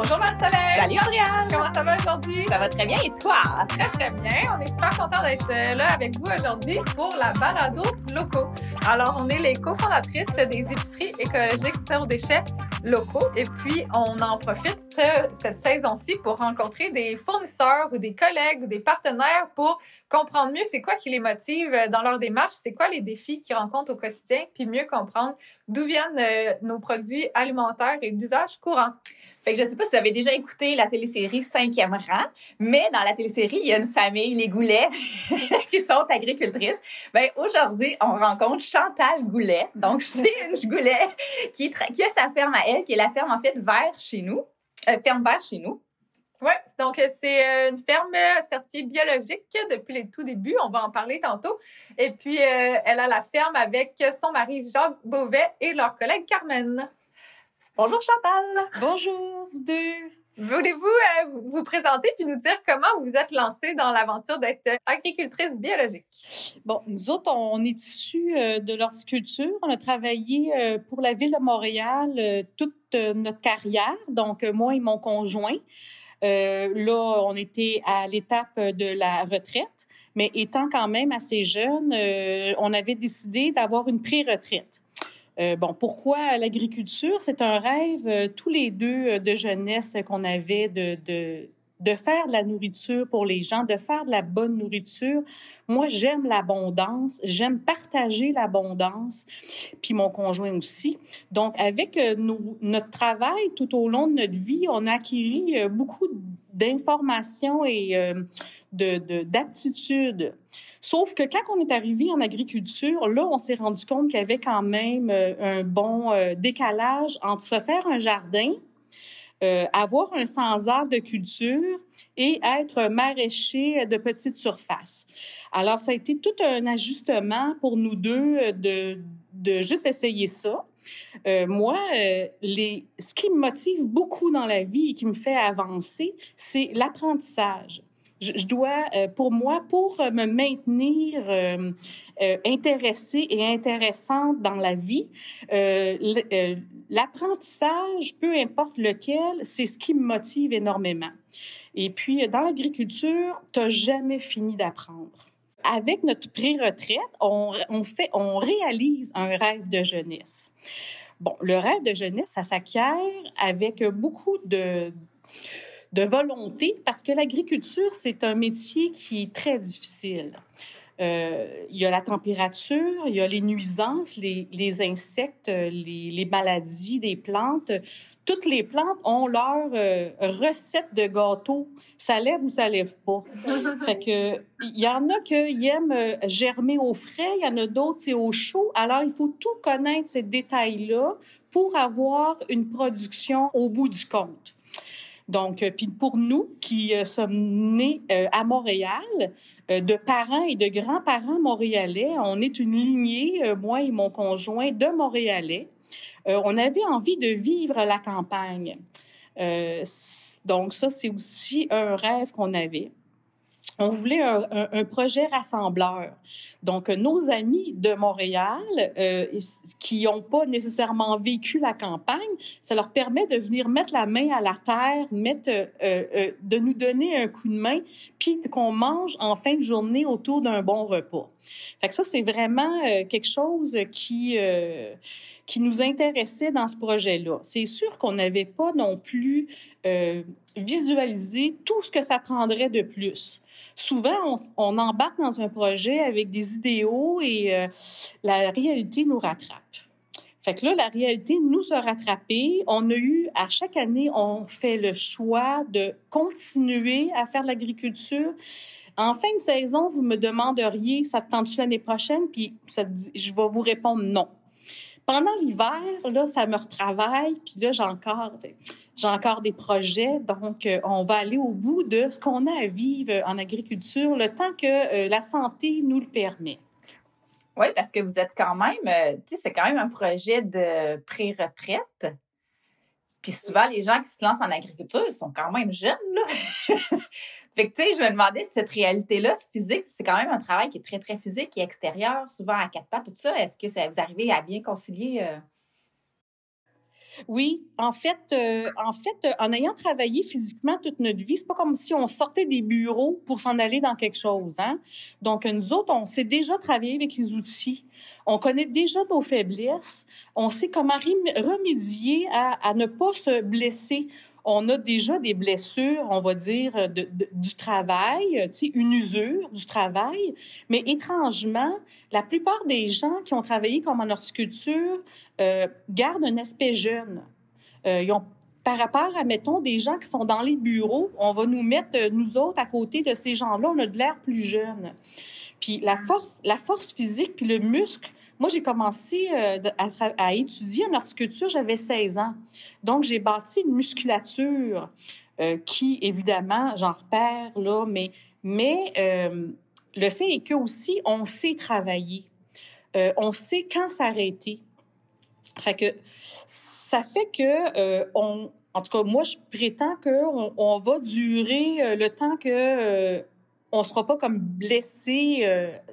Bonjour Marcelin. Salut Andréane. Comment ça va aujourd'hui? Ça va très bien et toi? Très très bien. On est super content d'être euh, là avec vous aujourd'hui pour la balado locaux. Alors, on est les cofondatrices des épiceries écologiques zéro déchet locaux et puis on en profite euh, cette saison-ci pour rencontrer des fournisseurs ou des collègues ou des partenaires pour comprendre mieux c'est quoi qui les motive euh, dans leur démarche, c'est quoi les défis qu'ils rencontrent au quotidien, puis mieux comprendre d'où viennent nos produits alimentaires et d'usage courant. Fait que je sais pas si vous avez déjà écouté la télésérie Cinquième rang, mais dans la télésérie, il y a une famille, les Goulet, qui sont agricultrices. Ben, aujourd'hui, on rencontre Chantal Goulet. Donc, c'est une Goulet qui, qui a sa ferme à elle, qui est la ferme, en fait, vers chez nous. Euh, ferme vers chez nous. Oui, donc euh, c'est euh, une ferme certifiée biologique depuis les tout débuts. On va en parler tantôt. Et puis, elle a la ferme avec son mari Jacques Beauvais et leur collègue Carmen. Bonjour Chantal. Bonjour vous deux. Voulez-vous euh, vous présenter puis nous dire comment vous êtes lancée dans l'aventure d'être agricultrice biologique? Bon, nous autres, on est issus euh, de l'horticulture. On a travaillé euh, pour la ville de Montréal toute notre carrière, donc moi et mon conjoint. là, on était à l'étape de la retraite, mais étant quand même assez jeune, on avait décidé d'avoir une pré-retraite. Euh, bon, pourquoi l'agriculture? C'est un rêve, euh, tous les deux, euh, de jeunesse qu'on avait de, de, de faire de la nourriture pour les gens, de faire de la bonne nourriture. Moi, j'aime l'abondance, j'aime partager l'abondance, puis mon conjoint aussi. Donc, avec notre travail tout au long de notre vie, on a acquis beaucoup d'informations et d'aptitudes. Sauf que quand on est arrivé en agriculture, là, on s'est rendu compte qu'il y avait quand même euh, un bon euh, décalage entre faire un jardin, euh, avoir un sans-arbre de culture et être maraîcher de petite surface. Alors, ça a été tout un ajustement pour nous deux de, de juste essayer ça. moi, les, ce qui me motive beaucoup dans la vie et qui me fait avancer, c'est l'apprentissage je, dois, euh, pour moi, pour me maintenir euh, euh, intéressée et intéressante dans la vie, l'apprentissage, peu importe lequel, c'est ce qui me motive énormément. Et puis, dans l'agriculture, tu n'as jamais fini d'apprendre. Avec notre pré-retraite, on, on, on réalise un rêve de jeunesse. Bon, le rêve de jeunesse, ça s'acquiert avec beaucoup de de volonté parce que l'agriculture, c'est un métier qui est très difficile. Euh, il y a la température, il y a les nuisances, les, les insectes, les, les, maladies des plantes. Toutes les plantes ont leur euh, recette de gâteau. Ça lève ou ça lève pas. fait que il y en a qui aiment euh, germer au frais, il y en a d'autres c'est au chaud. Alors il faut tout connaître ces détails-là pour avoir une production au bout du compte. Donc, euh, puis pour nous qui euh, sommes nés euh, à Montréal, de parents et de grands-parents montréalais, on est une lignée, moi et mon conjoint, de Montréalais. on avait envie de vivre la campagne. donc, ça, c'est aussi un rêve qu'on avait on voulait un, projet rassembleur. Donc, nos amis de Montréal, euh, qui n'ont pas nécessairement vécu la campagne, ça leur permet de venir mettre la main à la terre, euh, euh, de nous donner un coup de main, puis qu'on mange en fin de journée autour d'un bon repas. Fait que ça, c'est vraiment quelque chose qui qui nous intéressait dans ce projet-là. C'est sûr qu'on n'avait pas non plus visualisé tout ce que ça prendrait de plus souvent, on, embarque dans un projet avec des idéaux et euh, la réalité nous rattrape. Fait que là, la réalité nous a rattrapés. On a eu, à chaque année, on fait le choix de continuer à faire l'agriculture. En fin de saison, vous me demanderiez, ça te tente l'année prochaine? Puis je vais vous répondre non. Pendant l'hiver, là, ça me retravaille, puis là, j'ai encore, j'ai encore des projets. Donc, euh, on va aller au bout de ce qu'on a à vivre en agriculture le temps que euh, la santé nous le permet. Oui, parce que vous êtes quand même, euh, tu sais, c'est quand même un projet de pré-retraite. Puis souvent, les gens qui se lancent en agriculture, ils sont quand même jeunes, là. fait que, tu sais, je me demandais si cette réalité-là, physique, c'est quand même un travail qui est très, très physique et extérieur, souvent à quatre pattes, tout ça. Est-ce que ça, vous arrivez à bien concilier? Oui, en fait, euh, en fait, euh, en ayant travaillé physiquement toute notre vie, c'est pas comme si on sortait des bureaux pour s'en aller dans quelque chose. Hein? Donc, nous autres, on sait déjà travailler avec les outils. On connaît déjà nos faiblesses. On sait comment remédier à, à ne pas se blesser on a déjà des blessures, on va dire, du travail, une usure du travail, mais étrangement, la plupart des gens qui ont travaillé comme en horticulture euh, gardent un aspect jeune. Euh, par rapport à, mettons, des gens qui sont dans les bureaux, on va nous mettre, euh, nous autres, à côté de ces gens-là, on a de l'air plus jeune. Puis la force, la force physique, puis le muscle, moi, j'ai commencé euh, à, étudier en horticulture, j'avais 16 ans. Donc, j'ai bâti une musculature euh, qui, évidemment, j'en repère, là, mais, euh, le fait est que aussi, on sait travailler. on sait quand s'arrêter. Fait ça fait que en tout cas, moi, je prétends qu'on on va durer le temps que on ne sera pas comme blessé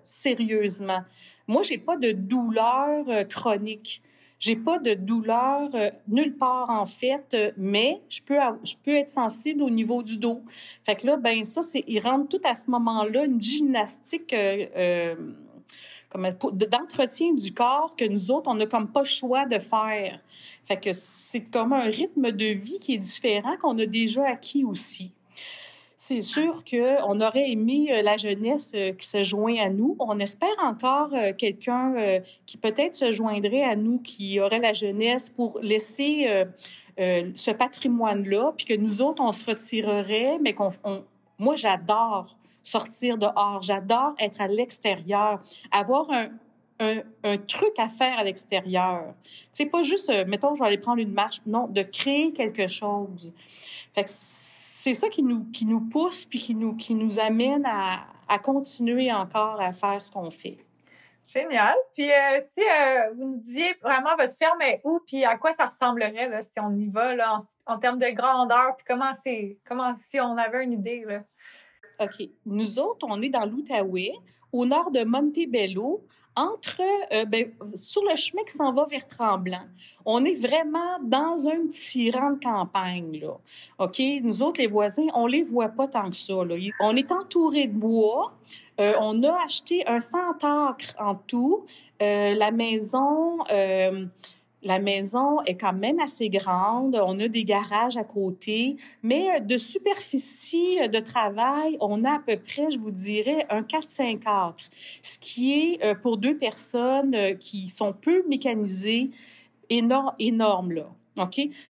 sérieusement. Moi, j'ai pas de douleur euh, chronique. J'ai pas de douleur euh, nulle part en fait, euh, mais je peux je peux être sensible au niveau du dos. Fait que là, ben ça, c'est il rentre tout à ce moment-là une gymnastique d'entretien du corps que nous autres, on n'a comme pas le choix de faire. Fait que c'est comme un rythme de vie qui est différent qu'on a déjà acquis aussi. C'est sûr qu'on aurait aimé euh, la jeunesse euh, qui se joint à nous. On espère encore euh, quelqu'un qui peut-être se joindrait à nous, qui aurait la jeunesse pour laisser ce patrimoine-là, puis que nous autres, on se retirerait, mais qu'on... Moi, j'adore sortir dehors. J'adore être à l'extérieur, avoir un, truc à faire à l'extérieur. C'est pas juste, mettons, je vais aller prendre une marche. Non, de créer quelque chose. Fait que c'est ça qui nous, qui nous pousse puis qui nous, qui nous amène à, à continuer encore à faire ce qu'on fait. Génial. Puis euh, si euh, vous nous disiez vraiment votre ferme est où, puis à quoi ça ressemblerait là, si on y va là, en, termes de grandeur, puis comment c'est, comment si on avait une idée là? OK. Nous autres, on est dans l'Outaouais, au nord de Montebello, entre, euh, ben, sur le chemin qui s'en va vers Tremblant. On est vraiment dans un petit rang de campagne, là. OK? Nous autres, les voisins, on les voit pas tant que ça, là. On est entouré de bois. Euh, on a acheté un 100 acres en tout. Euh, la maison, la maison est quand même assez grande. On a des garages à côté, mais de superficie de travail, on a à peu près, je vous dirais, un 4-5 acres, ce qui est euh, pour deux personnes euh, qui sont peu mécanisées énorme, énorme là.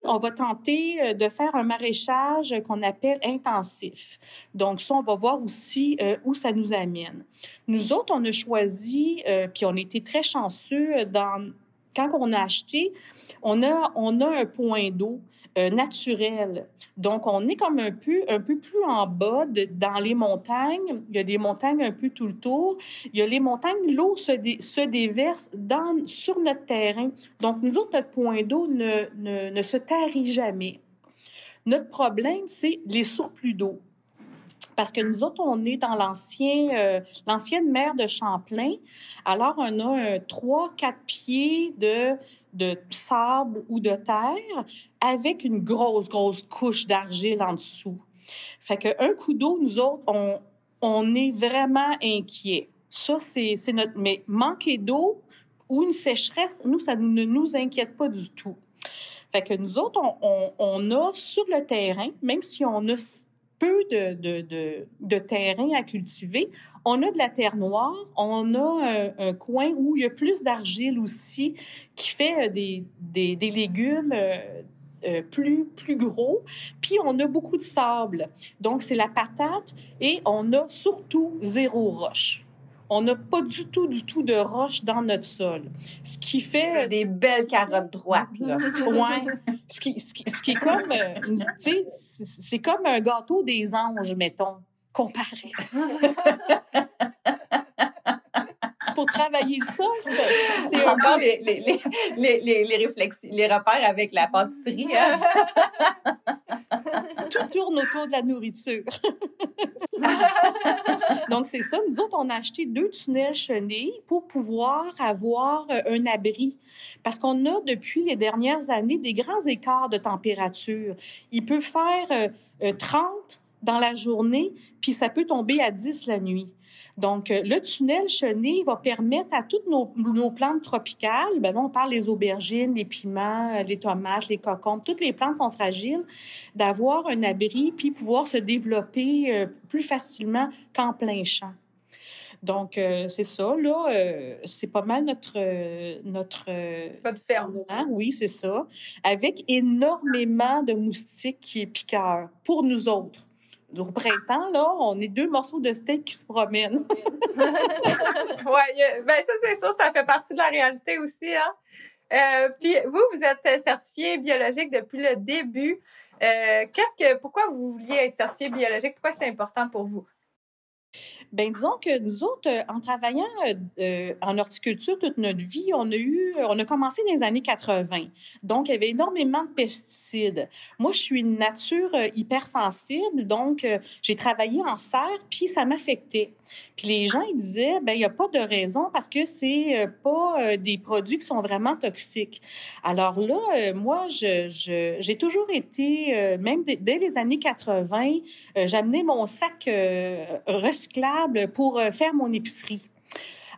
On va tenter euh, de faire un maraîchage qu'on appelle intensif. Donc, ça, on va voir aussi où ça nous amène. Nous autres, on a choisi, puis on était très chanceux dans quand on a acheté, on a, on a un point d'eau euh, naturel. Donc, on est comme un peu, un peu plus en bas dans les montagnes. Il y a des montagnes un peu tout le tour. Il y a les montagnes, l'eau se, se déverse dans, sur notre terrain. Donc, nous autres, notre point d'eau ne, ne, ne se tarit jamais. Notre problème, c'est les surplus d'eau parce que nous autres, on est dans l'ancien, euh, l'ancienne mer de Champlain. Alors, on a un 3-4 pieds de, de sable ou de terre avec une grosse, grosse couche d'argile en dessous. Fait qu'un coup d'eau, nous autres, on, on est vraiment inquiets. Ça, c'est, notre... Mais manquer d'eau ou une sécheresse, nous, ça ne nous inquiète pas du tout. Fait que nous autres, on, on, on a sur le terrain, même si on a peu de, de, de, terrain à cultiver. On a de la terre noire, on a un, coin où il y a plus d'argile aussi qui fait euh, des, des, des légumes euh, euh, plus, plus gros. Puis on a beaucoup de sable. Donc c'est la patate et on a surtout zéro roche on n'a pas du tout, du tout de roche dans notre sol. Ce qui fait... Des belles carottes droites, là. oui. Ce qui, ce, qui, est comme, euh, tu sais, c'est comme un gâteau des anges, mettons, comparé. Pour travailler le sol, c'est encore les, les, les, les, les, réflexes, les repères avec la pâtisserie. Hein? Tout tourne autour de la nourriture. Donc, c'est ça. Nous autres, on a acheté deux tunnels chenilles pour pouvoir avoir euh, un abri. Parce qu'on a, depuis les dernières années, des grands écarts de température. Il peut faire 30 euh, dans la journée, puis ça peut tomber à 10 la nuit. Donc, euh, le tunnel chenille va permettre à toutes nos, plantes tropicales, ben là, on parle des aubergines, les piments, euh, les tomates, les cocombes, toutes les plantes sont fragiles, d'avoir un abri puis pouvoir se développer euh, plus facilement qu'en plein champ. Donc, c'est ça, là. c'est pas mal notre. notre pas de ferme. Hein? Oui, c'est ça. Avec énormément de moustiques et piqueurs pour nous autres au printemps, là, on est deux morceaux de steak qui se promènent. oui, ben ça, c'est sûr, ça fait partie de la réalité aussi. Hein? Euh, puis vous, vous êtes certifié biologique depuis le début. Euh, qu'est-ce que, pourquoi vous vouliez être certifié biologique? Pourquoi c'est important pour vous? Bien, disons que nous autres, euh, en travaillant euh, euh, en horticulture toute notre vie, on a eu, on a commencé dans les années 80. Donc, il y avait énormément de pesticides. Moi, je suis une nature hypersensible, donc j'ai travaillé en serre, puis ça m'affectait. Puis les gens, ils disaient, ben il n'y a pas de raison parce que c'est pas des produits qui sont vraiment toxiques. Alors là, moi, j'ai toujours été, même dès les années 80, j'amenais mon sac recyclable pour euh, faire mon épicerie.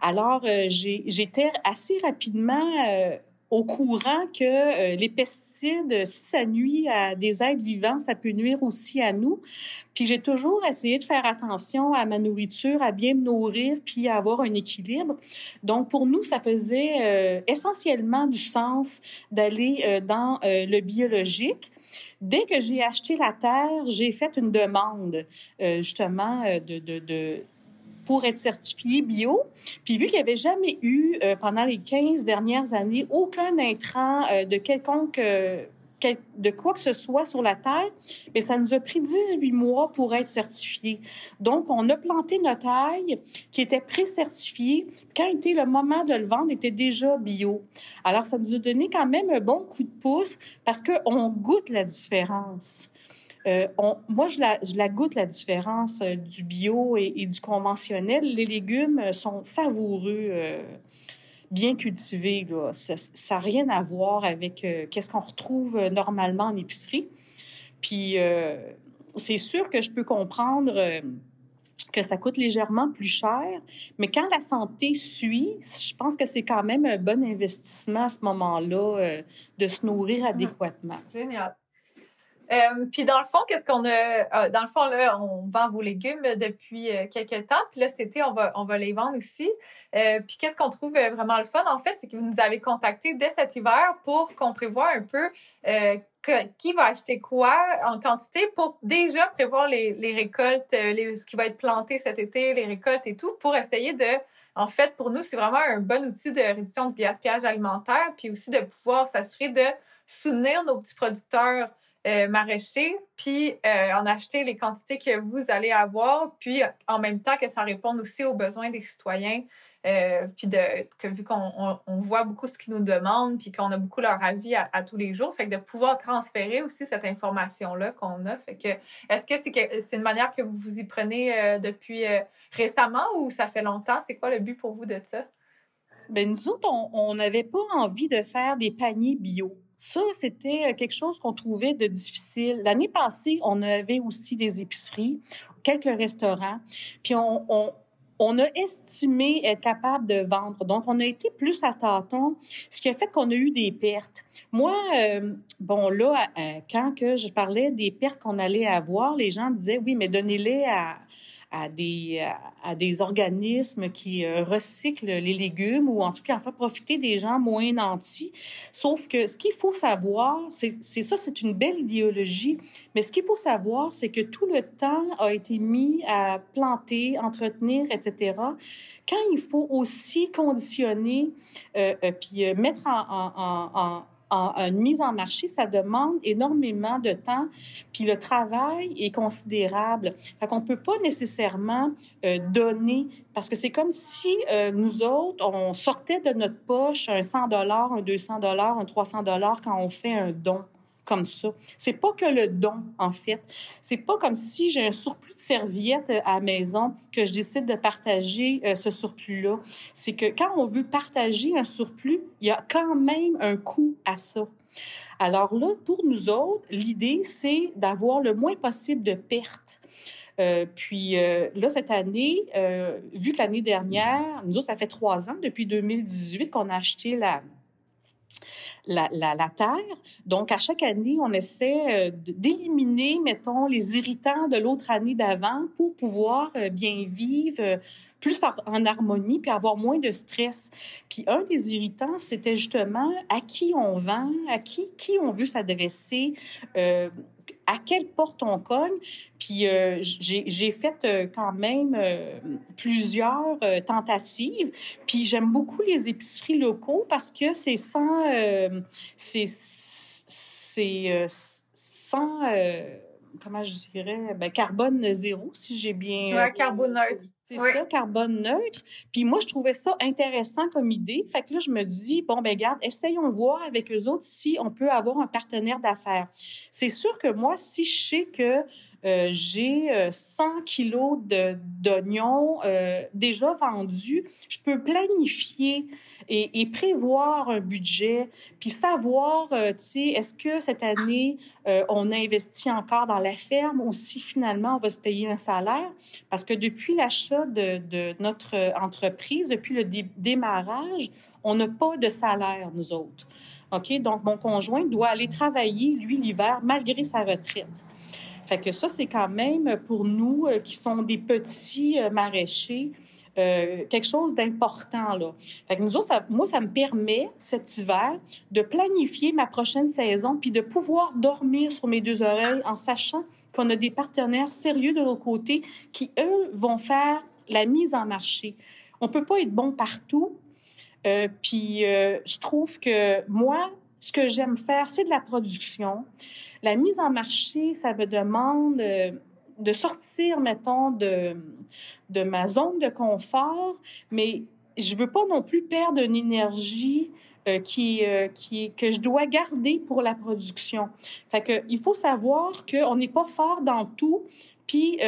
Alors, euh, j'étais assez rapidement euh, au courant que les pesticides, si ça nuit à des êtres vivants, ça peut nuire aussi à nous. Puis j'ai toujours essayé de faire attention à ma nourriture, à bien me nourrir, puis à avoir un équilibre. Donc pour nous, ça faisait essentiellement du sens d'aller dans le biologique. Dès que j'ai acheté la terre, j'ai fait une demande justement de, de, pour être certifié bio. Puis vu qu'il n'y avait jamais eu, euh, pendant les 15 dernières années, aucun intrant euh, de quelconque... Euh, de quoi que ce soit sur la terre, mais ça nous a pris 18 mois pour être certifié. Donc, on a planté notre ail qui était pré-certifié. Quand était le moment de le vendre, était déjà bio. Alors, ça nous a donné quand même un bon coup de pouce parce qu'on goûte la différence. Euh, moi, je la, goûte, la différence euh, du bio et, du conventionnel. Les légumes euh, sont savoureux, bien cultivés. Ça n'a rien à voir avec qu'est-ce qu'on retrouve normalement en épicerie. Puis, c'est sûr que je peux comprendre que ça coûte légèrement plus cher, mais quand la santé suit, je pense que c'est quand même un bon investissement à ce moment-là de se nourrir mmh. adéquatement. Génial. Euh, puis dans le fond, qu'est-ce qu'on a euh, Dans le fond, là, on vend vos légumes depuis euh, quelques temps. Puis là, cet été, on va, on va les vendre aussi. puis qu'est-ce qu'on trouve vraiment le fun, en fait, c'est que vous nous avez contacté dès cet hiver pour qu'on prévoit un peu qui va acheter quoi en quantité pour déjà prévoir les, récoltes, ce qui va être planté cet été, les récoltes et tout, pour essayer de en fait, pour nous, c'est vraiment un bon outil de réduction du gaspillage alimentaire, puis aussi de pouvoir s'assurer de soutenir nos petits producteurs euh, maraîcher, puis euh, en acheter les quantités que vous allez avoir, puis en même temps que ça réponde aussi aux besoins des citoyens, euh, puis de, que vu qu'on on, voit beaucoup ce qu'ils nous demandent, puis qu'on a beaucoup leur avis à, tous les jours, fait que de pouvoir transférer aussi cette information-là qu'on a. Que, est-ce que c'est, c'est une manière que vous vous y prenez depuis récemment ou ça fait longtemps? C'est quoi le but pour vous de ça? Bien, nous autres, on n'avait pas envie de faire des paniers bio. Ça, c'était euh, quelque chose qu'on trouvait de difficile. L'année passée, on avait aussi des épiceries, quelques restaurants, puis on, on, a estimé être capable de vendre. Donc, on a été plus à tâtons, ce qui a fait qu'on a eu des pertes. Moi, euh, bon, là, euh, quand que je parlais des pertes qu'on allait avoir, les gens disaient, oui, mais donnez-les à à des, à, des organismes qui euh, recyclent les légumes ou en tout cas en fait profiter des gens moins nantis. Sauf que ce qu'il faut savoir, c'est ça, c'est une belle idéologie, mais ce qu'il faut savoir, c'est que tout le temps a été mis à planter, entretenir, etc. Quand il faut aussi conditionner, euh, euh puis euh, mettre en, en, une mise en marché, ça demande énormément de temps, puis le travail est considérable. Fait qu'on peut pas nécessairement euh, donner, parce que c'est comme si euh, nous autres, on sortait de notre poche un 100 dollars, un 200 dollars, un 300 dollars quand on fait un don. Comme ça. C'est pas que le don, en fait. C'est pas comme si j'ai un surplus de serviettes euh, à la maison que je décide de partager euh, ce surplus-là. C'est que quand on veut partager un surplus, il y a quand même un coût à ça. Alors là, pour nous autres, l'idée, c'est d'avoir le moins possible de pertes. Euh, puis là, cette année, vu que l'année dernière, nous autres, ça fait trois ans, depuis 2018, qu'on a acheté la, la, la, la, terre. Donc, à chaque année, on essaie d'éliminer, mettons, les irritants de l'autre année d'avant pour pouvoir bien vivre plus en, harmonie puis avoir moins de stress. Puis un des irritants, c'était justement à qui on vend, à qui, qui on veut s'adresser, euh, à quelle porte on cogne. Puis euh, j'ai fait euh, quand même euh, plusieurs tentatives. Puis j'aime beaucoup les épiceries locaux parce que c'est sans... c'est sans... comment je dirais? Ben, carbone zéro, si j'ai bien... Ouais, carbone neutre. C'est ça, carbone neutre. Puis moi, je trouvais ça intéressant comme idée. Fait que là, je me dis, bon, ben garde, essayons de voir avec eux autres si on peut avoir un partenaire d'affaires. C'est sûr que moi, si je sais que euh, j'ai 100 euh, kilos d'oignons euh, déjà vendus, je peux planifier et, prévoir un budget, puis savoir, tu sais, est-ce que cette année, on investit encore dans la ferme ou si finalement on va se payer un salaire? Parce que depuis l'achat de, de, notre entreprise, depuis le démarrage, on n'a pas de salaire, nous autres. OK? Donc, mon conjoint doit aller travailler, lui, l'hiver, malgré sa retraite. Fait que ça, c'est quand même pour nous euh, qui sont des petits euh, maraîchers, euh, quelque chose d'important. Là. Fait que nous autres, moi, ça me permet cet hiver de planifier ma prochaine saison puis de pouvoir dormir sur mes deux oreilles en sachant qu'on a des partenaires sérieux de l'autre côté qui, eux, vont faire la mise en marché. On peut pas être bon partout. Puis je trouve que moi, ce que j'aime faire, c'est de la production. La mise en marché, ça me demande euh, de sortir, mettons, de, de ma zone de confort, mais je veux pas non plus perdre une énergie euh, qui, euh, qui, que je dois garder pour la production. Fait il faut savoir qu'on n'est pas fort dans tout, puis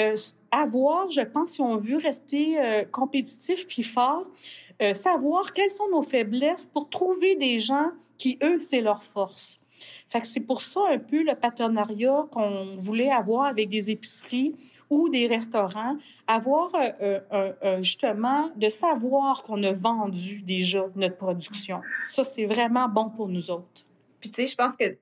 avoir, je pense, si on veut rester compétitif puis fort, savoir quelles sont nos faiblesses pour trouver des gens qui, eux, c'est leur force. Fait que c'est pour ça un peu le partenariat qu'on voulait avoir avec des épiceries ou des restaurants, avoir euh, euh, justement de savoir qu'on a vendu déjà notre production. Ça, c'est vraiment bon pour nous autres. Puis tu sais, je pense que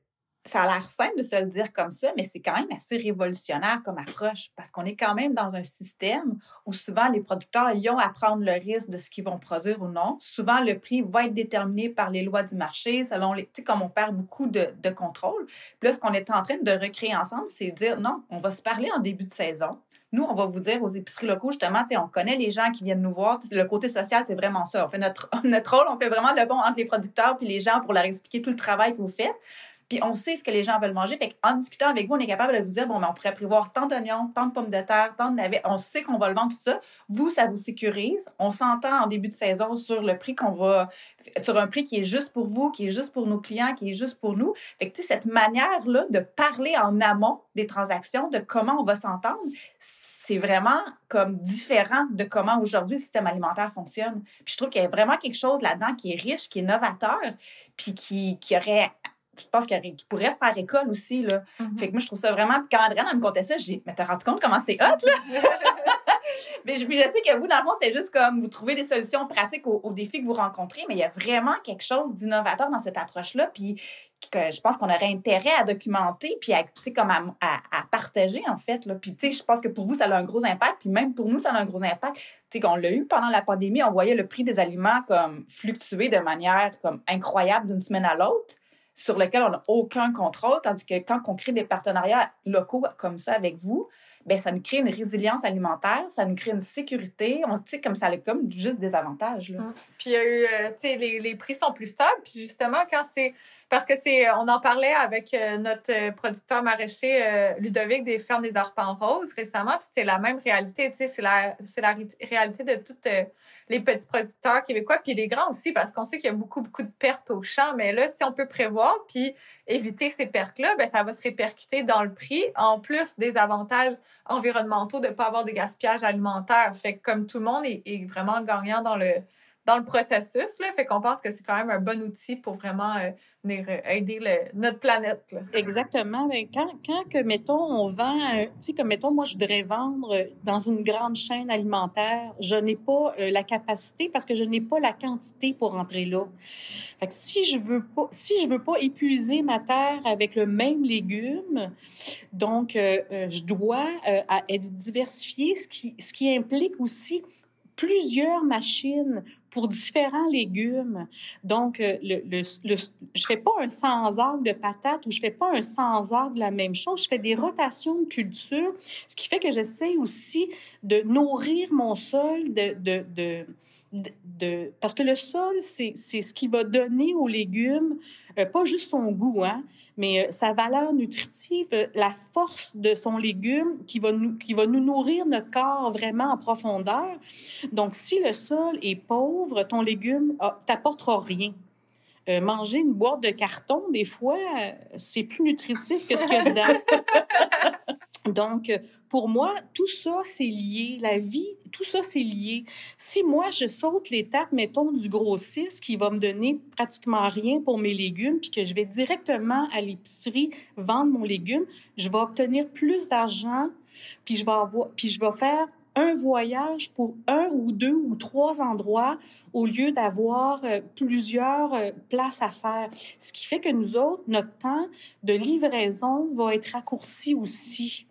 ça a l'air simple de se le dire comme ça, mais c'est quand même assez révolutionnaire comme approche parce qu'on est quand même dans un système où souvent les producteurs ils ont à prendre le risque de ce qu'ils vont produire ou non. Souvent, le prix va être déterminé par les lois du marché, selon les. Tu sais, comme on perd beaucoup de, de contrôle. Puis là, ce qu'on est en train de recréer ensemble, c'est dire non, on va se parler en début de saison. Nous, on va vous dire aux épiceries locaux, justement, on connaît les gens qui viennent nous voir. Le côté social, c'est vraiment ça. On fait notre, notre rôle, on fait vraiment le pont entre les producteurs et les gens pour leur expliquer tout le travail que vous faites. Puis on sait ce que les gens veulent manger. Fait en discutant avec vous, on est capable de vous dire bon, ben, on pourrait prévoir tant d'oignons, tant de pommes de terre, tant de navets. On sait qu'on va le vendre, tout ça. Vous, ça vous sécurise. On s'entend en début de saison sur le prix qu'on va. sur un prix qui est juste pour vous, qui est juste pour nos clients, qui est juste pour nous. Fait que, cette manière-là de parler en amont des transactions, de comment on va s'entendre, c'est vraiment comme différent de comment aujourd'hui le système alimentaire fonctionne. Puis je trouve qu'il y a vraiment quelque chose là-dedans qui est riche, qui est novateur, puis qui, qui aurait je pense qu'il pourrait faire école aussi. Là. Mm-hmm. Fait que moi, je trouve ça vraiment. Quand Adrienne me contait ça, j'ai Mais t'as rendu compte comment c'est hot, là? mais je, je sais que vous, dans le fond, c'est juste comme vous trouvez des solutions pratiques aux, défis que vous rencontrez, mais il y a vraiment quelque chose d'innovateur dans cette approche-là. Puis que je pense qu'on aurait intérêt à documenter puis à, comme à, à, partager, en fait. Là. Puis, je pense que pour vous, ça a un gros impact. Puis même pour nous, ça a un gros impact. Tu sais, qu'on l'a eu pendant la pandémie, on voyait le prix des aliments comme fluctuer de manière comme incroyable d'une semaine à l'autre sur lequel on n'a aucun contrôle, tandis que quand on crée des partenariats locaux comme ça avec vous, ben ça nous crée une résilience alimentaire, ça nous crée une sécurité. On sait comme ça, comme juste des avantages. Là. Mmh. Puis euh, tu sais, les, les, prix sont plus stables. Puis justement, quand c'est. Parce que c'est. On en parlait avec euh, notre euh, producteur maraîcher Ludovic des Fermes des Arpents Roses récemment. Puis c'était la même réalité. Tu sais, c'est la, la réalité de toute les petits producteurs québécois, puis les grands aussi, parce qu'on sait qu'il y a beaucoup, beaucoup de pertes au champ. Mais là, si on peut prévoir, puis éviter ces pertes-là, ben, ça va se répercuter dans le prix, en plus des avantages environnementaux de ne pas avoir de gaspillage alimentaire. Fait que comme tout le monde est vraiment gagnant dans le, dans le processus. Là, fait qu'on pense que c'est quand même un bon outil pour vraiment euh, venir euh, aider le, notre planète. Exactement. Mais quand, quand que, mettons, on vend, tu sais, mettons, moi, je voudrais vendre euh, dans une grande chaîne alimentaire, je n'ai pas la capacité parce que je n'ai pas la quantité pour entrer là. Fait si je veux pas, si je veux pas épuiser ma terre avec le même légume, donc, je dois être diversifié, ce qui, ce qui implique aussi plusieurs machines pour différents légumes. Donc, euh, le, le, je fais pas un sans arbre de patates ou je fais pas un sans arbre de la même chose. Je fais des rotations de culture, ce qui fait que j'essaie aussi de nourrir mon sol de, de parce que le sol, c'est ce qui va donner aux légumes, euh, pas juste son goût, hein, mais euh, sa valeur nutritive, euh, la force de son légume qui va, nous, qui va nous nourrir notre corps vraiment en profondeur. Donc, si le sol est pauvre, ton légume ah, t'apportera rien. manger une boîte de carton, des fois, c'est plus nutritif que ce qu'il y a dedans. Donc, pour moi, tout ça, c'est lié. La vie, tout ça, c'est lié. Si moi, je saute l'étape, mettons, du grossiste qui va me donner pratiquement rien pour mes légumes, puis que je vais directement à l'épicerie vendre mon légume, je vais obtenir plus d'argent, puis je vais puis je vais faire un voyage pour un ou deux ou trois endroits au lieu d'avoir euh, plusieurs euh, places à faire. Ce qui fait que nous autres, notre temps de livraison va être raccourci aussi.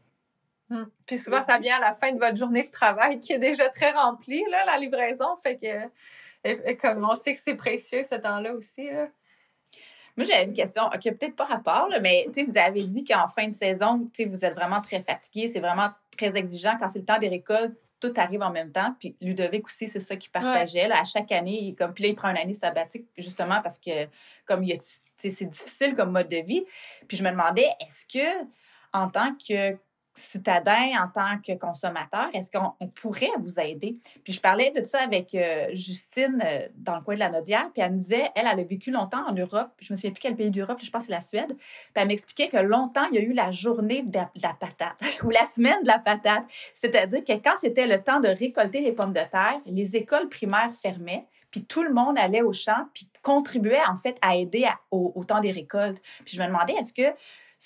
Hum. Puis souvent, ça vient à la fin de votre journée de travail qui est déjà très remplie, là, la livraison. Fait que, comme on sait que c'est précieux ce temps-là aussi. Là. Moi, j'avais une question qui n'a peut-être pas rapport, là, mais vous avez dit qu'en fin de saison, vous êtes vraiment très fatigué, c'est vraiment très exigeant. Quand c'est le temps des récoltes, tout arrive en même temps. Puis Ludovic aussi, c'est ça qu'il partageait. Là, à chaque année, il, comme, puis là, il prend une année sabbatique justement parce que comme il c'est difficile comme mode de vie. Puis je me demandais, est-ce que en tant que citadin, en tant que consommateur, est-ce qu'on pourrait vous aider? Puis je parlais de ça avec euh, Justine euh, dans le coin de la Nodière, puis elle me disait, elle, elle a vécu longtemps en Europe, je me souviens plus quel pays d'Europe, je pense que c'est la Suède, puis elle m'expliquait que longtemps, il y a eu la journée de la patate ou la semaine de la patate, c'est-à-dire que quand c'était le temps de récolter les pommes de terre, les écoles primaires fermaient, puis tout le monde allait au champ, puis contribuait en fait à aider au, au temps des récoltes. Puis je me demandais, est-ce que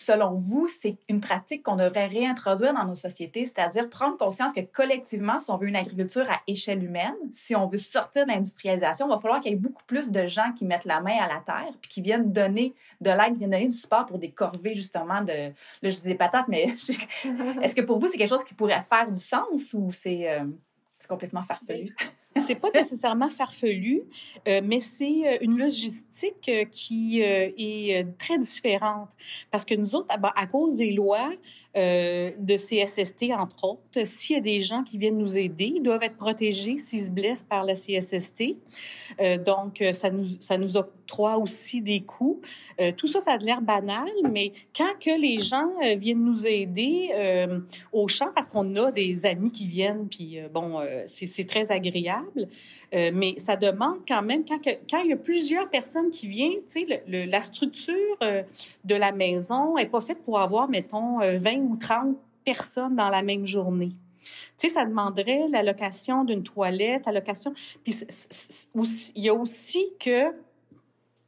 selon vous, c'est une pratique qu'on devrait réintroduire dans nos sociétés, c'est-à-dire prendre conscience que collectivement, si on veut une agriculture à échelle humaine, si on veut sortir de l'industrialisation, il va falloir qu'il y ait beaucoup plus de gens qui mettent la main à la terre, puis qui viennent donner de l'aide, qui viennent donner du support pour des corvées, justement, de, là, je disais patates, mais est-ce que pour vous, c'est quelque chose qui pourrait faire du sens ou c'est euh, complètement farfelu? C'est pas nécessairement farfelu, euh, mais c'est euh, une logistique euh, qui est très différente. Parce que nous autres, à cause des lois de CSST, entre autres, s'il y a des gens qui viennent nous aider, ils doivent être protégés s'ils se blessent par la CSST. donc, ça nous, ça nous octroie aussi des coûts. tout ça, ça a l'air banal, mais quand que les gens viennent nous aider au champ, parce qu'on a des amis qui viennent, puis bon, c'est très agréable, euh, mais ça demande quand même, quand, quand, il y a plusieurs personnes qui viennent, tu sais, la structure euh, de la maison n'est pas faite pour avoir, mettons, 20 euh, ou 30 personnes dans la même journée. Tu sais, ça demanderait la location d'une toilette, la location. Puis il y a aussi que,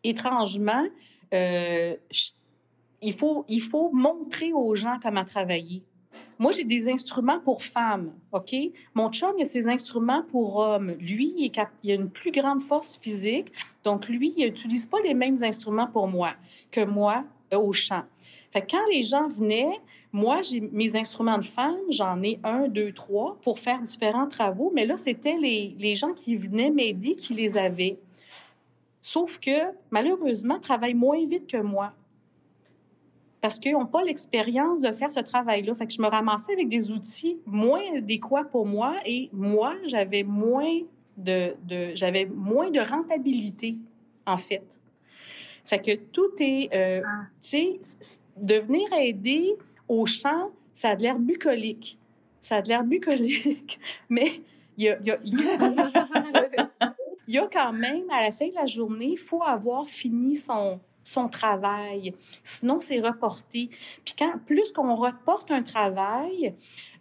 étrangement, il, faut, il faut montrer aux gens comment travailler. Moi, j'ai des instruments pour femmes, OK? Mon chum, il a ses instruments pour hommes. Lui, il, a une plus grande force physique. Donc, lui, il n'utilise pas les mêmes instruments pour moi que moi euh, au chant. Fait quand les gens venaient, moi, j'ai mes instruments de femme, j'en ai un, deux, trois pour faire différents travaux. Mais là, c'était les, les gens qui venaient m'aider qui les avaient. Sauf que, malheureusement, travaillent moins vite que moi parce qu'ils n'ont pas l'expérience de faire ce travail-là. Fait que je me ramassais avec des outils moins adéquats pour moi et moi, j'avais moins de, j'avais moins de rentabilité, en fait. Fait que tout est, euh, ah. tu sais, de venir aider au champ, ça a de l'air bucolique. Ça a de l'air bucolique, mais il y a quand même, à la fin de la journée, il faut avoir fini son, son travail. Sinon, c'est reporté. Puis quand, plus qu'on reporte un travail,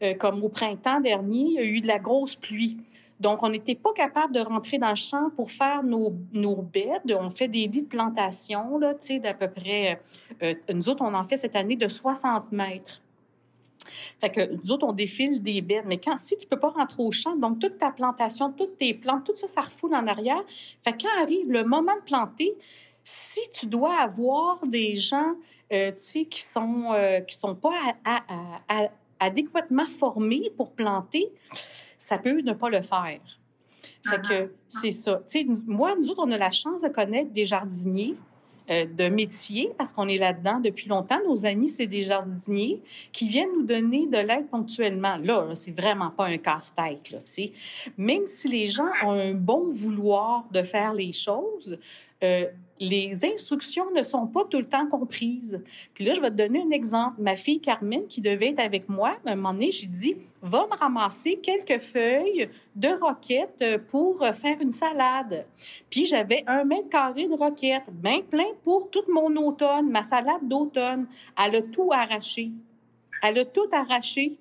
euh, comme au printemps dernier, il y a eu de la grosse pluie. Donc, on n'était pas capable de rentrer dans le champ pour faire nos, nos beds. On fait des lits de plantation, là, tu sais, d'à peu près... euh, nous autres, on en fait cette année de 60 mètres. Fait que nous autres, on défile des beds. Mais quand, si tu peux pas rentrer au champ, donc toute ta plantation, toutes tes plantes, tout ça, ça refoule en arrière. Fait que quand arrive le moment de planter, si tu dois avoir des gens, euh, tu sais, qui sont, euh, sont pas adéquatement formés pour planter, ça peut ne pas le faire. Fait que c'est ça. Tu sais, moi, nous autres, on a la chance de connaître des jardiniers euh, de métier parce qu'on est là-dedans depuis longtemps. Nos amis, c'est des jardiniers qui viennent nous donner de l'aide ponctuellement. Là, là, c'est vraiment pas un casse-tête. Même si les gens ont un bon vouloir de faire les choses, euh, les instructions ne sont pas tout le temps comprises. Puis là, je vais te donner un exemple. Ma fille Carmen, qui devait être avec moi, à un moment donné, j'ai dit, va me ramasser quelques feuilles de roquettes pour faire une salade. Puis j'avais un mètre carré de roquettes, bien plein pour tout mon automne, ma salade d'automne. Elle a tout arraché. Elle a tout arraché.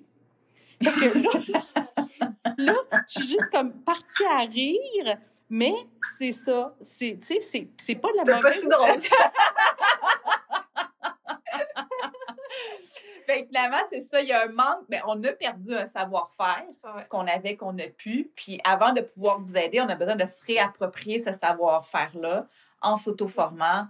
Fait là, là, je suis juste comme partie à rire, mais c'est ça. C'est, tu sais, c'est, c'est pas de la C'est pas mauvaise... si drôle. Fait que finalement, c'est ça, il y a un manque, mais on a perdu un savoir-faire Ouais. qu'on avait, qu'on a pu. Puis avant de pouvoir vous aider, on a besoin de se réapproprier ce savoir-faire-là en s'auto-formant,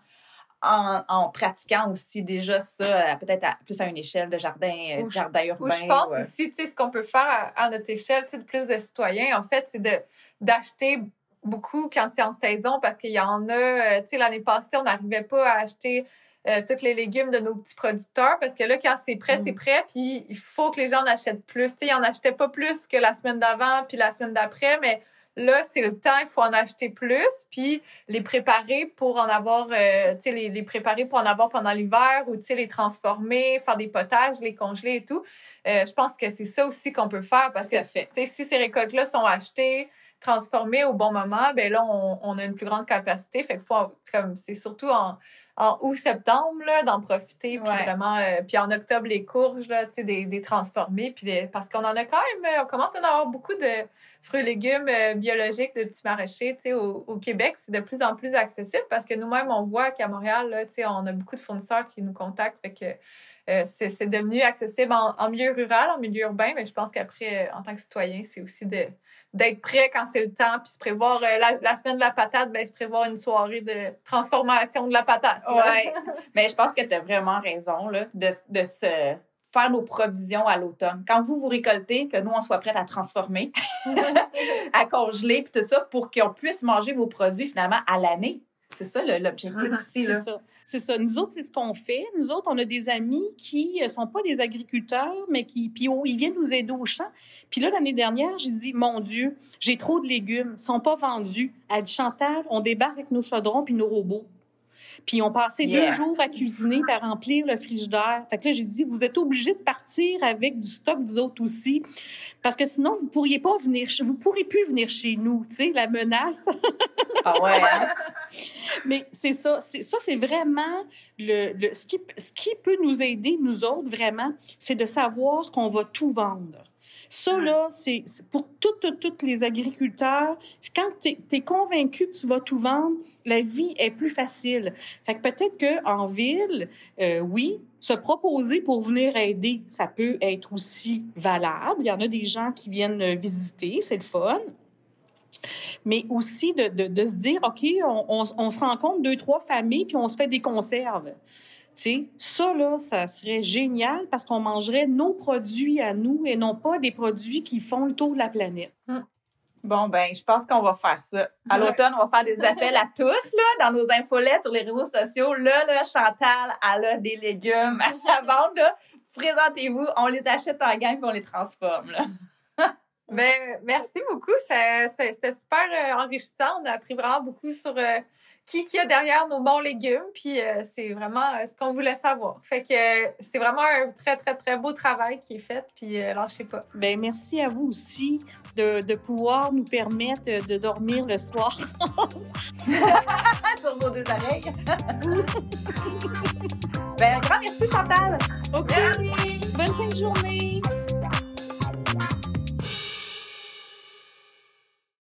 en, en pratiquant aussi déjà ça, euh, peut-être plus à une échelle de jardin, Ou je- jardin Ou urbain. je pense ou, euh, aussi, tu sais, ce qu'on peut faire à, à notre échelle, tu sais, de plus de citoyens, en fait, c'est de d'acheter beaucoup quand c'est en saison parce qu'il y en a, euh, tu sais, l'année passée, on n'arrivait pas à acheter euh, tous les légumes de nos petits producteurs parce que là, quand c'est prêt, Mm. c'est prêt, puis il faut que les gens en achètent plus. Tu sais, ils en achetaient pas plus que la semaine d'avant puis la semaine d'après, mais là, c'est le temps, il faut en acheter plus, puis les préparer pour en avoir, euh, tu sais, les, les préparer pour en avoir pendant l'hiver ou, tu sais, les transformer, faire des potages, les congeler et tout. Euh, je pense que c'est ça aussi qu'on peut faire parce Tout que tu sais, si ces récoltes-là sont achetées, transformées au bon moment, ben là, on, on a une plus grande capacité. Fait que faut, comme, c'est surtout en, en août-septembre, là, d'en profiter. Puis Ouais. vraiment, euh, puis en octobre, les courges, là, tu sais, des, des transformés. Puis parce qu'on en a quand même, euh, on commence à en avoir beaucoup de fruits et légumes euh, biologiques, de petits maraîchers, tu sais, au, au Québec. C'est de plus en plus accessible parce que nous-mêmes, on voit qu'à Montréal, là, tu sais, on a beaucoup de fournisseurs qui nous contactent. Fait que euh, c'est c'est devenu accessible en, en milieu rural, en milieu urbain, mais je pense qu'après, en tant que citoyen, c'est aussi de d'être prêt quand c'est le temps, puis se prévoir euh, la, la semaine de la patate, ben, se prévoir une soirée de transformation de la patate. Ouais. Mais je pense que tu as vraiment raison là, de, de se faire nos provisions à l'automne. Quand vous vous récoltez, que nous, on soit prêts à transformer, à congeler, puis tout ça, pour qu'on puisse manger vos produits finalement à l'année. C'est ça l'objectif Mhm. aussi. C'est ça. C'est ça. Nous autres, c'est ce qu'on fait. Nous autres, on a des amis qui ne sont pas des agriculteurs, mais qui, puis ils viennent nous aider au champ. Puis là, l'année dernière, j'ai dit, mon Dieu, j'ai trop de légumes, ils sont pas vendus. Elle dit, Chantal, on débarque avec nos chaudrons puis nos robots. Puis on passait Yeah. deux jours à cuisiner, à remplir le frigidaire. Fait que là, j'ai dit, vous êtes obligés de partir avec du stock, vous autres aussi. Parce que sinon, vous pourriez pas venir, vous pourrez plus venir chez nous. Tu sais, la menace. Ah ouais, hein? Mais c'est ça, c'est, ça c'est vraiment le, le- ce, qui, ce qui peut nous aider, nous autres, vraiment, c'est de savoir qu'on va tout vendre. Ça, là, c'est pour tous les agriculteurs. Quand tu es, convaincu que tu vas tout vendre, la vie est plus facile. Fait que peut-être qu'en ville, euh, oui, se proposer pour venir aider, ça peut être aussi valable. Il y en a des gens qui viennent euh, visiter, c'est le fun mais aussi de, de, de se dire, OK, on, on, on se rencontre deux, trois familles, puis on se fait des conserves. Tu sais, ça, là, ça serait génial parce qu'on mangerait nos produits à nous et non pas des produits qui font le tour de la planète. Bon, ben, je pense qu'on va faire ça. À l'automne, on va faire des appels à tous, là, dans nos infolettes sur les réseaux sociaux. Là, là, Chantal, elle a des légumes à sa vente, là. Présentez-vous, on les achète en gang puis on les transforme, là. Ben, merci beaucoup. C'était super euh, enrichissant. On a appris vraiment beaucoup sur euh, qui qui y a derrière nos bons légumes. Puis euh, c'est vraiment euh, ce qu'on voulait savoir. Fait que euh, c'est vraiment un très, très, très beau travail qui est fait. Puis euh, lâchez pas. Ben, merci à vous aussi de, de pouvoir nous permettre de dormir le soir. Sur vos deux oreilles. ben, grand merci, Chantal. OK. Bonne fin de journée.